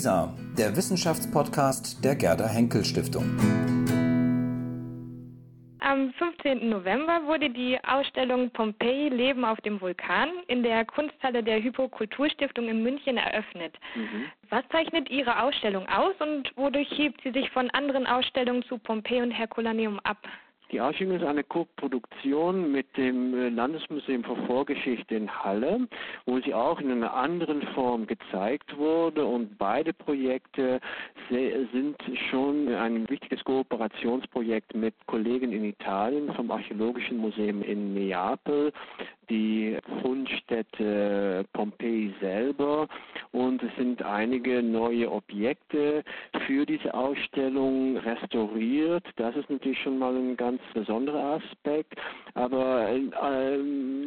WISA, der Wissenschaftspodcast der Gerda Henkel Stiftung. Am 15. November wurde die Ausstellung Pompeji Leben auf dem Vulkan in der Kunsthalle der Hypokulturstiftung in München eröffnet. Mhm. Was zeichnet Ihre Ausstellung aus und wodurch hebt sie sich von anderen Ausstellungen zu Pompeji und Herculaneum ab? Die Ausstellung ist eine Co-Produktion mit dem äh, Landesmuseum für Vorgeschichte in Halle, wo sie auch in einer anderen Form gezeigt wurde. Und beide Projekte sind schon ein wichtiges Kooperationsprojekt mit Kollegen in Italien vom Archäologischen Museum in Neapel, die Fundstätte Pompeji selber sind einige neue Objekte für diese Ausstellung restauriert. Das ist natürlich schon mal ein ganz besonderer Aspekt, aber äh,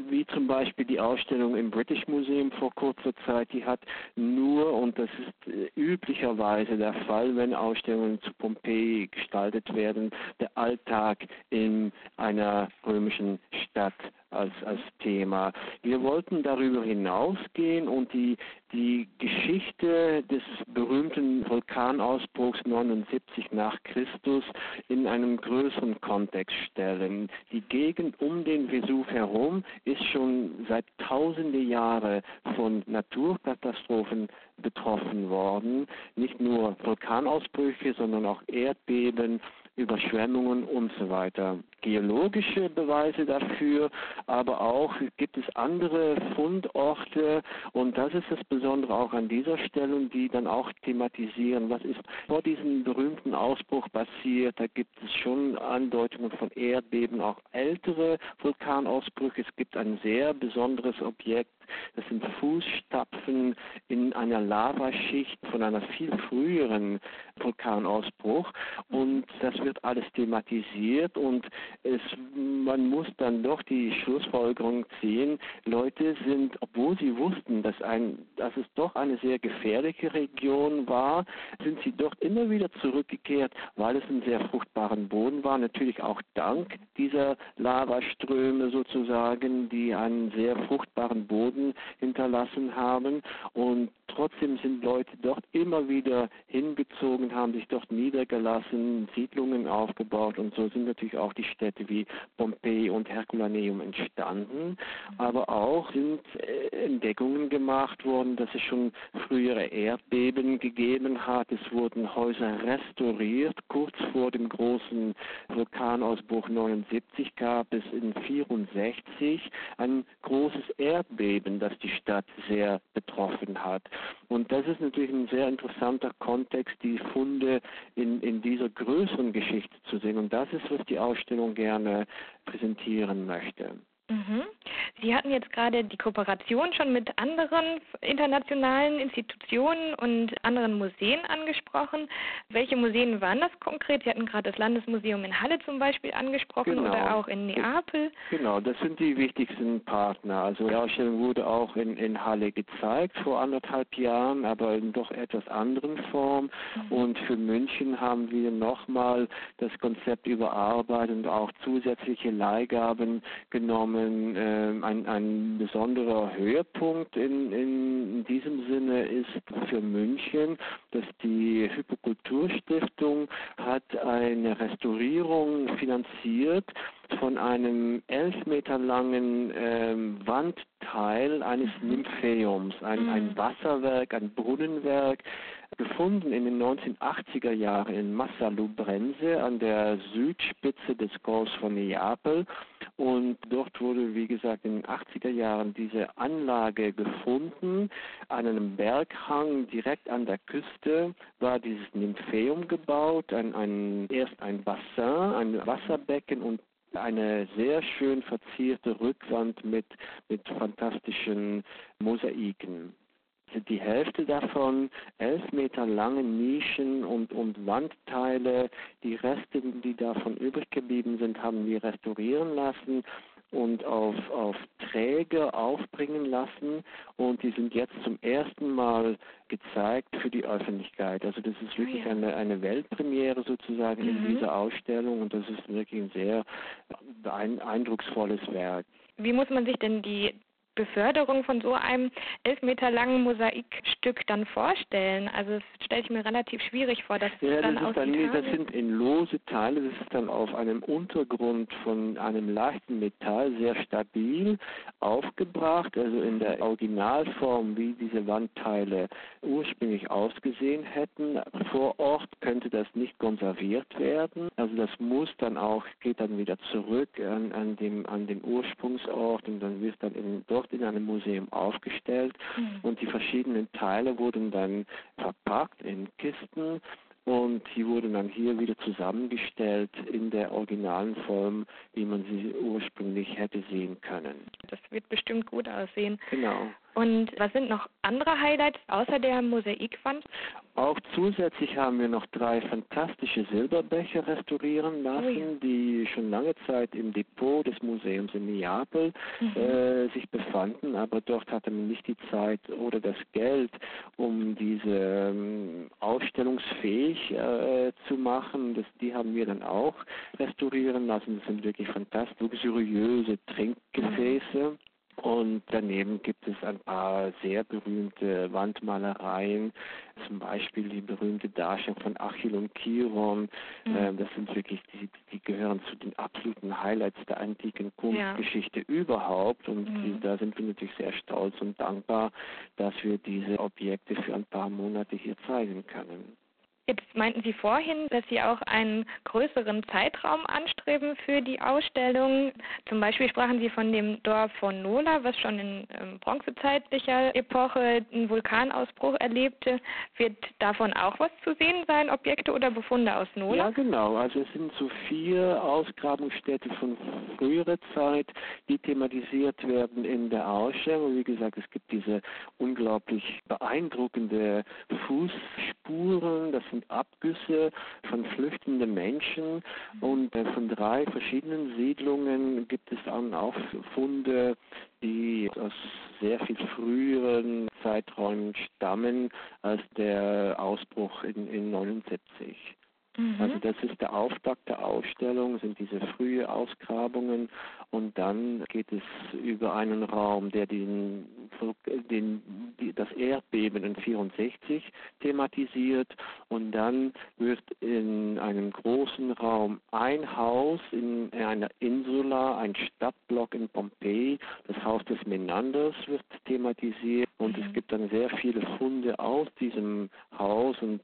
wie zum Beispiel die Ausstellung im British Museum vor kurzer Zeit, die hat nur, und das ist äh, üblicherweise der Fall, wenn Ausstellungen zu Pompeji gestaltet werden, der Alltag in einer römischen Stadt als, als Thema. Wir wollten darüber hinausgehen und die, die Geschichte des berühmten Vulkanausbruchs 79 nach Christus in einem größeren Kontext stellen. Die Gegend um den Vesuv herum ist schon seit tausende Jahre von Naturkatastrophen betroffen worden. Nicht nur Vulkanausbrüche, sondern auch Erdbeben, Überschwemmungen und so weiter. Geologische Beweise dafür, aber auch gibt es andere Fundorte und das ist das Besondere auch an dieser Stelle, die dann auch thematisieren, was ist vor diesem berühmten Ausbruch passiert. Da gibt es schon Andeutungen von Erdbeben, auch ältere Vulkanausbrüche. Es gibt ein sehr besonderes Objekt, das sind Fußstapfen in einer Lavaschicht von einer viel früheren Vulkanausbruch. Und das wird alles thematisiert und es, man muss dann doch die Schlussfolgerung ziehen, Leute sind, obwohl sie wussten, dass, ein, dass es doch eine sehr gefährliche Region war, sind sie doch immer wieder zurückgekehrt, weil es einen sehr fruchtbaren Boden war, natürlich auch dank dieser Lavaströme sozusagen, die einen sehr fruchtbaren Boden hinterlassen haben. Und trotzdem sind Leute dort immer wieder hingezogen, haben sich dort niedergelassen, Siedlungen aufgebaut und so sind natürlich auch die Städte wie Pompeji und Herculaneum entstanden. Aber auch sind äh, Entdeckungen gemacht worden, dass es schon frühere Erdbeben gegeben hat. Es wurden Häuser restauriert. Kurz vor dem großen Vulkanausbruch 79 gab es in 64 ein großes Erdbeben, das die Stadt sehr betroffen hat. Und das ist natürlich ein sehr interessanter Kontext, die Funde in, in dieser größeren Geschichte zu sehen. Und das ist, was die Ausstellung gerne präsentieren möchte. Mhm. Sie hatten jetzt gerade die Kooperation schon mit anderen internationalen Institutionen und anderen Museen angesprochen. Welche Museen waren das konkret? Sie hatten gerade das Landesmuseum in Halle zum Beispiel angesprochen genau. oder auch in Neapel. Genau, das sind die wichtigsten Partner. Also die Ausstellung wurde auch in, in Halle gezeigt vor anderthalb Jahren, aber in doch etwas anderen Form. Mhm. Und für München haben wir nochmal das Konzept überarbeitet und auch zusätzliche Leihgaben genommen ein, äh, ein, ein besonderer Höhepunkt in, in diesem Sinne ist für München, dass die Hypokulturstiftung hat eine Restaurierung finanziert von einem elf Meter langen ähm, Wandteil eines mhm. Nympheums, ein, ein mhm. Wasserwerk, ein Brunnenwerk, gefunden in den 1980er Jahren in Massalubrense an der Südspitze des Golfs von Neapel. Und dort wurde, wie gesagt, in den 80er Jahren diese Anlage gefunden. An einem Berghang direkt an der Küste war dieses Nympheum gebaut, ein, ein, erst ein Bassin, ein Wasserbecken und eine sehr schön verzierte Rückwand mit, mit fantastischen Mosaiken die Hälfte davon elf Meter lange Nischen und, und Wandteile. Die Reste, die davon übrig geblieben sind, haben wir restaurieren lassen und auf, auf Träger aufbringen lassen und die sind jetzt zum ersten Mal gezeigt für die Öffentlichkeit. Also das ist wirklich ah, eine, eine Weltpremiere sozusagen mhm. in dieser Ausstellung und das ist wirklich ein sehr eindrucksvolles Werk. Wie muss man sich denn die Beförderung von so einem elf Meter langen Mosaikstück dann vorstellen? Also das stelle ich mir relativ schwierig vor, dass ja, dann das, aus dann, das sind in lose Teile, das ist dann auf einem Untergrund von einem leichten Metall sehr stabil aufgebracht, also in der Originalform, wie diese Wandteile ursprünglich ausgesehen hätten. Vor Ort könnte das nicht konserviert werden, also das muss dann auch, geht dann wieder zurück an, an, dem, an den Ursprungsort und dann wird dann in, dort in einem Museum aufgestellt mhm. und die verschiedenen Teile wurden dann verpackt in Kisten und die wurden dann hier wieder zusammengestellt in der originalen Form, wie man sie ursprünglich hätte sehen können. Das wird bestimmt gut aussehen. Genau. Und was sind noch andere Highlights außer der Mosaikwand? Auch zusätzlich haben wir noch drei fantastische Silberbecher restaurieren lassen, oh ja. die schon lange Zeit im Depot des Museums in Neapel mhm. äh, sich befanden, aber dort hatte man nicht die Zeit oder das Geld, um diese ähm, ausstellungsfähig äh, zu machen. Das, die haben wir dann auch restaurieren lassen. Das sind wirklich fantastisch luxuriöse Trinkgefäße. Mhm. Und daneben gibt es ein paar sehr berühmte Wandmalereien, zum Beispiel die berühmte Darstellung von Achill und Chiron. Mhm. Ähm, das sind wirklich, die, die gehören zu den absoluten Highlights der antiken Kunstgeschichte ja. überhaupt. Und mhm. da sind wir natürlich sehr stolz und dankbar, dass wir diese Objekte für ein paar Monate hier zeigen können. Jetzt meinten Sie vorhin, dass Sie auch einen größeren Zeitraum anstreben für die Ausstellung. Zum Beispiel sprachen Sie von dem Dorf von Nola, was schon in ähm, bronzezeitlicher Epoche einen Vulkanausbruch erlebte. Wird davon auch was zu sehen sein, Objekte oder Befunde aus Nola? Ja, genau. Also es sind so vier Ausgrabungsstätte von früherer Zeit, die thematisiert werden in der Ausstellung. Wie gesagt, es gibt diese unglaublich beeindruckende Fußspuren. Das sind Abgüsse von flüchtenden Menschen und äh, von drei verschiedenen Siedlungen gibt es dann auch Funde, die aus sehr viel früheren Zeiträumen stammen als der Ausbruch in, in 79. Mhm. Also das ist der Auftakt der Ausstellung, sind diese frühe Ausgrabungen und dann geht es über einen Raum, der den, den die, das Erdbeben in 64 thematisiert und dann wird in einem großen Raum ein Haus in einer Insula, ein Stadtblock in Pompeji, das Haus des Menanders wird thematisiert und mhm. es gibt dann sehr viele Funde aus diesem Haus und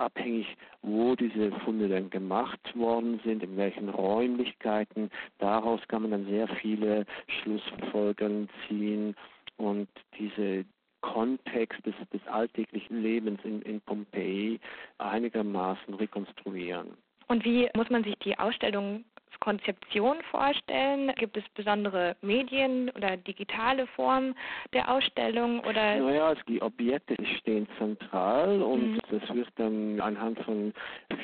abhängig, wo diese Funde dann gemacht worden sind, in welchen Räumlichkeiten. Daraus kann man dann sehr viele Schlussfolgerungen ziehen und diese Kontext des, des alltäglichen Lebens in, in Pompeji einigermaßen rekonstruieren. Und wie muss man sich die Ausstellung Konzeption vorstellen? Gibt es besondere Medien oder digitale Formen der Ausstellung? Oder? Naja, die Objekte stehen zentral und mhm. das wird dann anhand von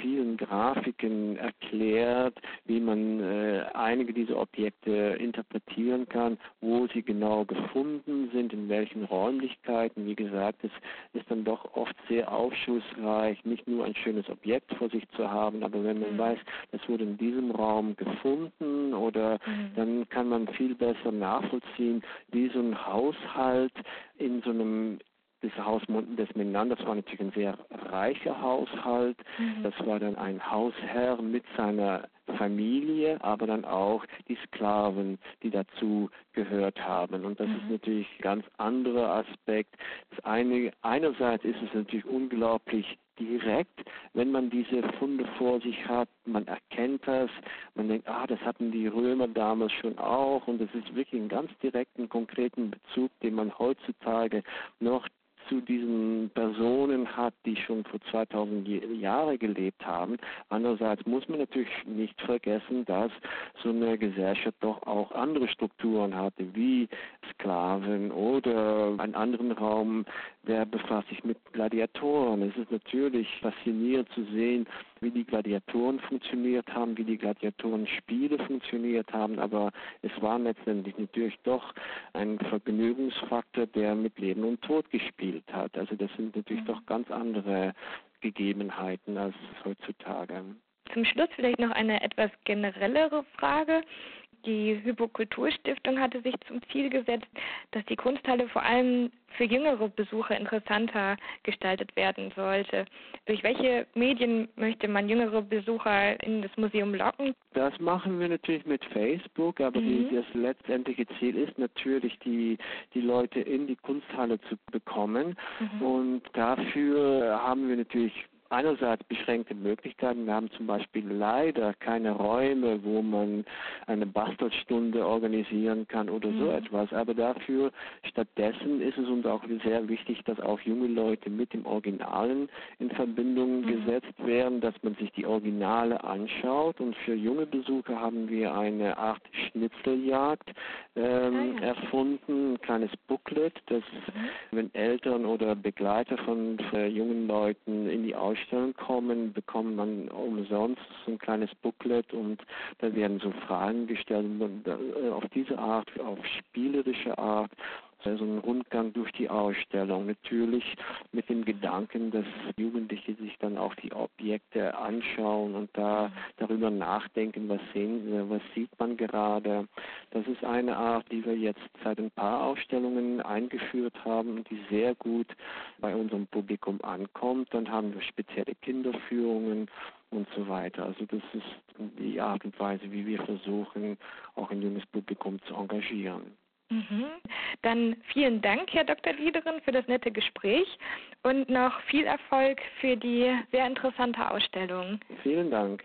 vielen Grafiken erklärt, wie man äh, einige dieser Objekte interpretieren kann, wo sie genau gefunden sind, in welchen Räumlichkeiten. Wie gesagt, es ist dann doch oft sehr aufschlussreich, nicht nur ein schönes Objekt vor sich zu haben, aber wenn man mhm. weiß, es wurde in diesem Raum gefunden oder mhm. dann kann man viel besser nachvollziehen, wie so ein Haushalt in so einem das Haus des Menanders war natürlich ein sehr reicher Haushalt. Mhm. Das war dann ein Hausherr mit seiner Familie, aber dann auch die Sklaven, die dazu gehört haben. Und das mhm. ist natürlich ein ganz anderer Aspekt. Das eine, einerseits ist es natürlich unglaublich direkt, wenn man diese Funde vor sich hat, man erkennt das, man denkt, ah, das hatten die Römer damals schon auch und das ist wirklich ein ganz direkten, konkreten Bezug, den man heutzutage noch zu diesen Personen hat, die schon vor 2000 Jahren gelebt haben. Andererseits muss man natürlich nicht vergessen, dass so eine Gesellschaft doch auch andere Strukturen hatte, wie Sklaven oder einen anderen Raum, der befasst sich mit Gladiatoren. Es ist natürlich faszinierend zu sehen, wie die Gladiatoren funktioniert haben, wie die Gladiatorenspiele funktioniert haben, aber es war letztendlich natürlich doch ein Vergnügungsfaktor, der mit Leben und Tod gespielt hat. Also das sind natürlich mhm. doch ganz andere Gegebenheiten als heutzutage. Zum Schluss vielleicht noch eine etwas generellere Frage. Die Hypokulturstiftung hatte sich zum Ziel gesetzt, dass die Kunsthalle vor allem für jüngere Besucher interessanter gestaltet werden sollte. Durch welche Medien möchte man jüngere Besucher in das Museum locken? Das machen wir natürlich mit Facebook, aber mhm. die, das letztendliche Ziel ist natürlich, die, die Leute in die Kunsthalle zu bekommen. Mhm. Und dafür haben wir natürlich einerseits beschränkte Möglichkeiten. Wir haben zum Beispiel leider keine Räume, wo man eine Bastelstunde organisieren kann oder mhm. so etwas. Aber dafür stattdessen ist es uns auch sehr wichtig, dass auch junge Leute mit dem Originalen in Verbindung mhm. gesetzt werden, dass man sich die Originale anschaut. Und für junge Besucher haben wir eine Art Schnitzeljagd ähm, ah, ja. erfunden, ein kleines Booklet, das, mhm. wenn Eltern oder Begleiter von, von jungen Leuten in die Ausstellung Ausstellung kommen, bekommt man umsonst so ein kleines Booklet und da werden so Fragen gestellt und äh, auf diese Art, auf spielerische Art also ein Rundgang durch die Ausstellung. Natürlich mit dem Gedanken, dass Jugendliche sich dann auch die Objekte anschauen und da darüber nachdenken, was sehen, was sieht man gerade. Das ist eine Art, die wir jetzt seit ein paar Ausstellungen eingeführt haben die sehr gut bei unserem Publikum ankommt. Dann haben wir spezielle Kinderführungen und so weiter. Also das ist die Art und Weise, wie wir versuchen, auch ein junges Publikum zu engagieren. Mhm. Dann vielen Dank, Herr Dr. Liederin, für das nette Gespräch und noch viel Erfolg für die sehr interessante Ausstellung. Vielen Dank.